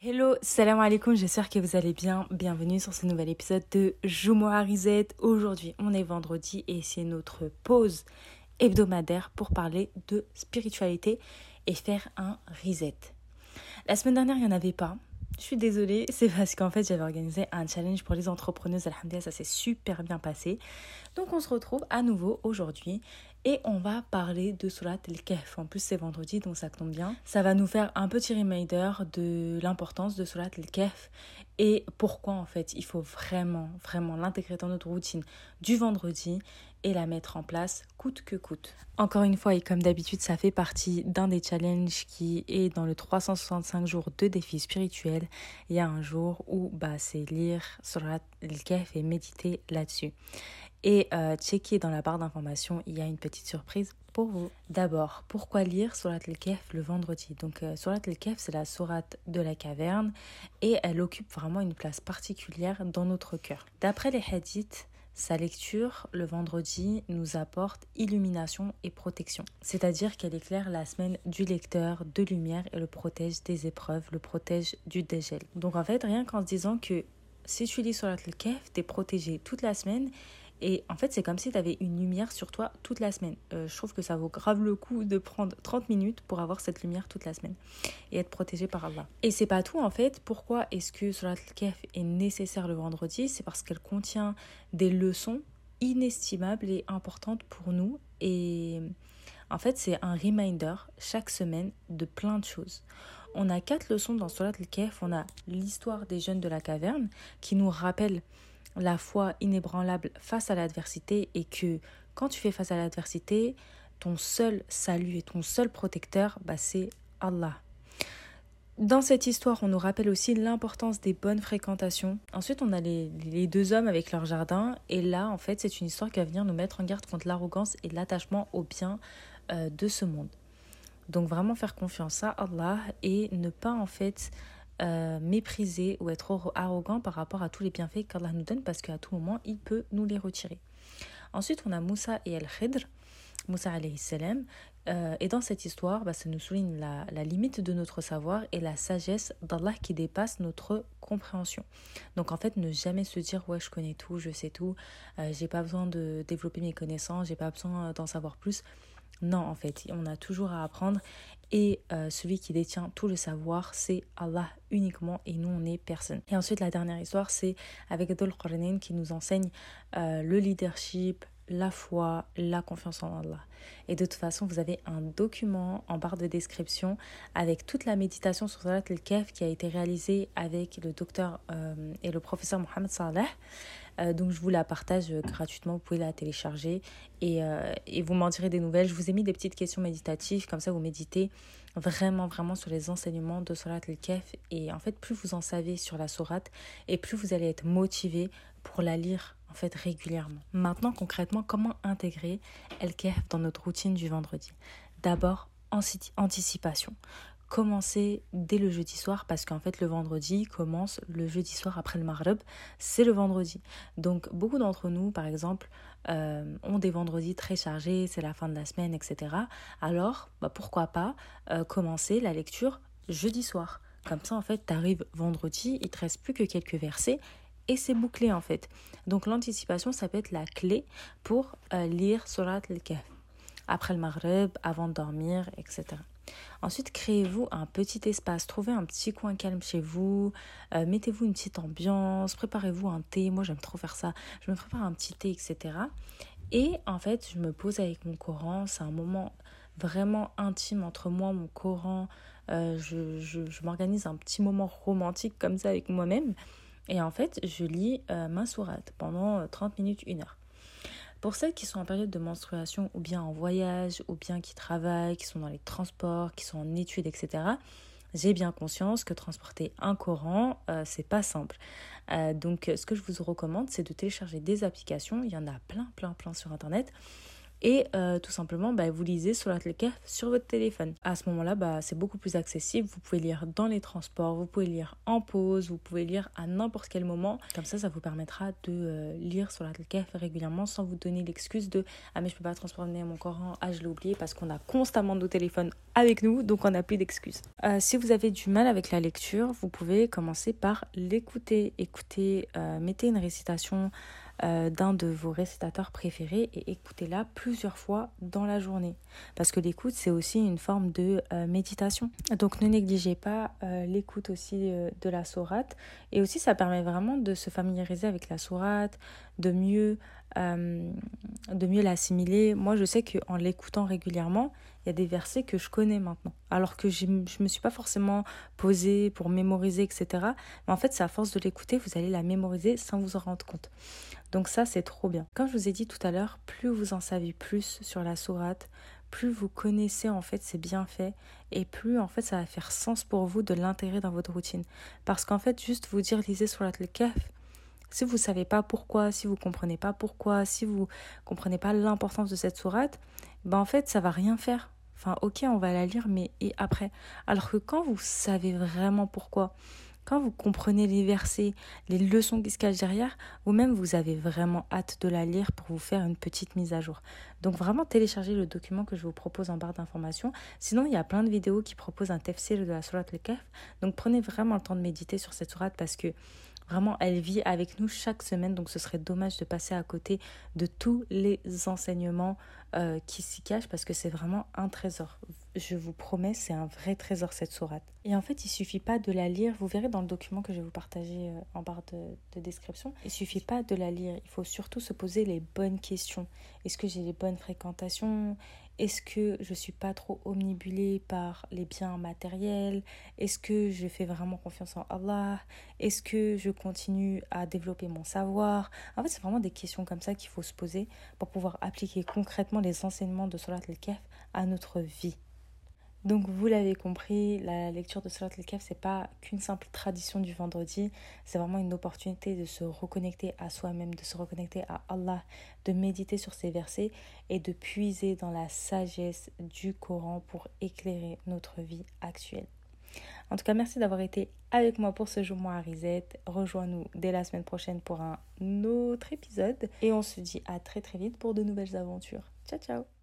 Hello, salam alaikum, j'espère que vous allez bien. Bienvenue sur ce nouvel épisode de Risette. Aujourd'hui, on est vendredi et c'est notre pause hebdomadaire pour parler de spiritualité et faire un reset. La semaine dernière, il n'y en avait pas. Je suis désolée, c'est parce qu'en fait j'avais organisé un challenge pour les entrepreneuses. Alhamdulillah, ça s'est super bien passé. Donc on se retrouve à nouveau aujourd'hui et on va parler de Surat el-Kahf. En plus, c'est vendredi, donc ça tombe bien. Ça va nous faire un petit reminder de l'importance de Surat el-Kahf et pourquoi en fait il faut vraiment, vraiment l'intégrer dans notre routine du vendredi et la mettre en place coûte que coûte. Encore une fois, et comme d'habitude, ça fait partie d'un des challenges qui est dans le 365 jours de défis spirituels. Il y a un jour où bah, c'est lire Surat el-Kahf et méditer là-dessus. Et euh, checker dans la barre d'informations, il y a une petite surprise pour vous. D'abord, pourquoi lire Surat al-Kahf le vendredi? Donc, euh, Surat al-Kahf, c'est la sourate de la caverne et elle occupe vraiment une place particulière dans notre cœur. D'après les hadiths, sa lecture le vendredi nous apporte illumination et protection. C'est-à-dire qu'elle éclaire la semaine du lecteur de lumière et le protège des épreuves, le protège du dégel. Donc en fait, rien qu'en se disant que si tu lis Surat al-Kahf, tu es protégé toute la semaine et en fait, c'est comme si tu avais une lumière sur toi toute la semaine. Euh, je trouve que ça vaut grave le coup de prendre 30 minutes pour avoir cette lumière toute la semaine et être protégé par Allah. Et c'est pas tout en fait. Pourquoi est-ce que Surat al-Kahf est nécessaire le vendredi? C'est parce qu'elle contient des leçons inestimables et importantes pour nous. Et en fait, c'est un reminder chaque semaine de plein de choses. On a quatre leçons dans Surat al-Kahf. On a l'histoire des jeunes de la caverne qui nous rappelle la foi inébranlable face à l'adversité et que quand tu fais face à l'adversité, ton seul salut et ton seul protecteur, bah, c'est Allah. Dans cette histoire, on nous rappelle aussi l'importance des bonnes fréquentations. Ensuite, on a les, deux hommes avec leur jardin. Et là, en fait, c'est une histoire qui va venir nous mettre en garde contre l'arrogance et l'attachement au bien euh, de ce monde. Donc vraiment faire confiance à Allah et ne pas en fait euh, mépriser ou être arrogant par rapport à tous les bienfaits qu'Allah nous donne parce qu'à tout moment, il peut nous les retirer. Ensuite, on a Moussa et Al-Khidr, Moussa alayhi salam. Euh, et dans cette histoire, bah, ça nous souligne la, limite de notre savoir et la sagesse d'Allah qui dépasse notre compréhension. Donc en fait, ne jamais se dire ouais je connais tout, je sais tout, euh, j'ai pas besoin de développer mes connaissances, j'ai pas besoin d'en savoir plus. Non, en fait, on a toujours à apprendre et euh, celui qui détient tout le savoir, c'est Allah uniquement et nous, on est personne. Et ensuite, la dernière histoire, c'est avec Dhul Qarnayn qui nous enseigne euh, le leadership, la foi, la confiance en Allah. Et de toute façon, vous avez un document en barre de description avec toute la méditation sur Salat al-Kaf qui a été réalisée avec le docteur euh, et le professeur Mohamed Saleh. Euh, donc je vous la partage euh, gratuitement, vous pouvez la télécharger et, et vous m'en direz des nouvelles. Je vous ai mis des petites questions méditatives, comme ça vous méditez vraiment, vraiment sur les enseignements de Surat al-Kaf. Et en fait, plus vous en savez sur la sourate, et plus vous allez être motivé pour la lire en fait régulièrement. Maintenant, concrètement, comment intégrer El-Kef dans notre routine du vendredi? D'abord, anticipation. Commencer dès le jeudi soir parce qu'en fait le vendredi commence le jeudi soir après le Maghreb, c'est le vendredi. Donc beaucoup d'entre nous par exemple euh, ont des vendredis très chargés, c'est la fin de la semaine, etc. Alors bah, pourquoi pas euh, commencer la lecture jeudi soir? Comme ça en fait tu arrives vendredi, il te reste plus que quelques versets et c'est bouclé en fait. Donc l'anticipation, ça peut être la clé pour euh, lire Surat al-Kahf. Après le Maghreb, avant de dormir, etc. Ensuite, créez-vous un petit espace, trouvez un petit coin calme chez vous, euh, mettez-vous une petite ambiance, préparez-vous un thé. Moi, j'aime trop faire ça. Je me prépare un petit thé, etc. Et en fait, je me pose avec mon Coran. C'est un moment vraiment intime entre moi, mon Coran. Euh, je, je m'organise un petit moment romantique comme ça avec moi-même. Et en fait, je lis euh, ma sourate pendant 30 euh, minutes, une heure. Pour celles qui sont en période de menstruation ou bien en voyage ou bien qui travaillent, qui sont dans les transports, qui sont en études, etc., j'ai bien conscience que transporter un Coran, euh, c'est pas simple. donc, ce que je vous recommande, c'est de télécharger des applications. Il y en a plein, plein, plein sur Internet et euh, tout simplement bah, vous lisez sur la sur votre téléphone. À ce moment-là, bah, c'est beaucoup plus accessible. Vous pouvez lire dans les transports, vous pouvez lire en pause, vous pouvez lire à n'importe quel moment. Comme ça, ça vous permettra de euh, lire sur la régulièrement sans vous donner l'excuse de Ah, mais je peux pas transformer mon Coran, ah, je l'ai oublié parce qu'on a constamment nos téléphones avec nous, donc on n'a plus d'excuses. Euh, si vous avez du mal avec la lecture, vous pouvez commencer par l'écouter. Écoutez, mettez une récitation euh, d'un de vos récitateurs préférés et écoutez-la plusieurs fois dans la journée. Parce que l'écoute, c'est aussi une forme de euh, méditation. Donc ne négligez pas euh, l'écoute aussi de la sourate. Et aussi, ça permet vraiment de se familiariser avec la sourate, de mieux, de mieux l'assimiler. Moi, je sais qu'en l'écoutant régulièrement, il y a des versets que je connais maintenant. Alors que je ne me suis pas forcément posée pour mémoriser, etc. Mais en fait, c'est à force de l'écouter, vous allez la mémoriser sans vous en rendre compte. Donc ça, c'est trop bien. Comme je vous ai dit tout à l'heure, plus vous en savez plus sur la sourate, plus vous connaissez en fait ses bienfaits et plus en fait ça va faire sens pour vous de l'intégrer dans votre routine. Parce qu'en fait, juste vous dire lisez sur la kef, si vous ne savez pas pourquoi, si vous ne comprenez pas pourquoi, si vous ne comprenez pas l'importance de cette sourate, ben en fait ça va rien faire. Enfin ok on va la lire mais et après? Alors que quand vous savez vraiment pourquoi, quand vous comprenez les versets, les leçons qui se cachent derrière, vous-même vous avez vraiment hâte de la lire pour vous faire une petite mise à jour. Donc vraiment téléchargez le document que je vous propose en barre d'informations. Sinon, il y a plein de vidéos qui proposent un tafsir de la surat al-Kahf. Donc prenez vraiment le temps de méditer sur cette sourate parce que Vraiment, elle vit avec nous chaque semaine, donc ce serait dommage de passer à côté de tous les enseignements euh, qui s'y cachent parce que c'est vraiment un trésor. Je vous promets, c'est un vrai trésor cette sourate. Et en fait, il suffit pas de la lire. Vous verrez dans le document que je vais vous partager euh, en barre de, de description. Il suffit pas de la lire. Il faut surtout se poser les bonnes questions. Est-ce que j'ai les bonnes fréquentations? Est-ce que je suis pas trop omnibulée par les biens matériels? Est-ce que je fais vraiment confiance en Allah? Est-ce que je continue à développer mon savoir? En fait, c'est vraiment des questions comme ça qu'il faut se poser pour pouvoir appliquer concrètement les enseignements de Salat al-Kaf à notre vie. Donc vous l'avez compris, la lecture de Salat al-Kaf, c'est pas qu'une simple tradition du vendredi, c'est vraiment une opportunité de se reconnecter à soi-même, de se reconnecter à Allah, de méditer sur ces versets et de puiser dans la sagesse du Coran pour éclairer notre vie actuelle. En tout cas, merci d'avoir été avec moi pour ce jour à Risette. Rejoins-nous dès la semaine prochaine pour un autre épisode et on se dit à très très vite pour de nouvelles aventures. Ciao ciao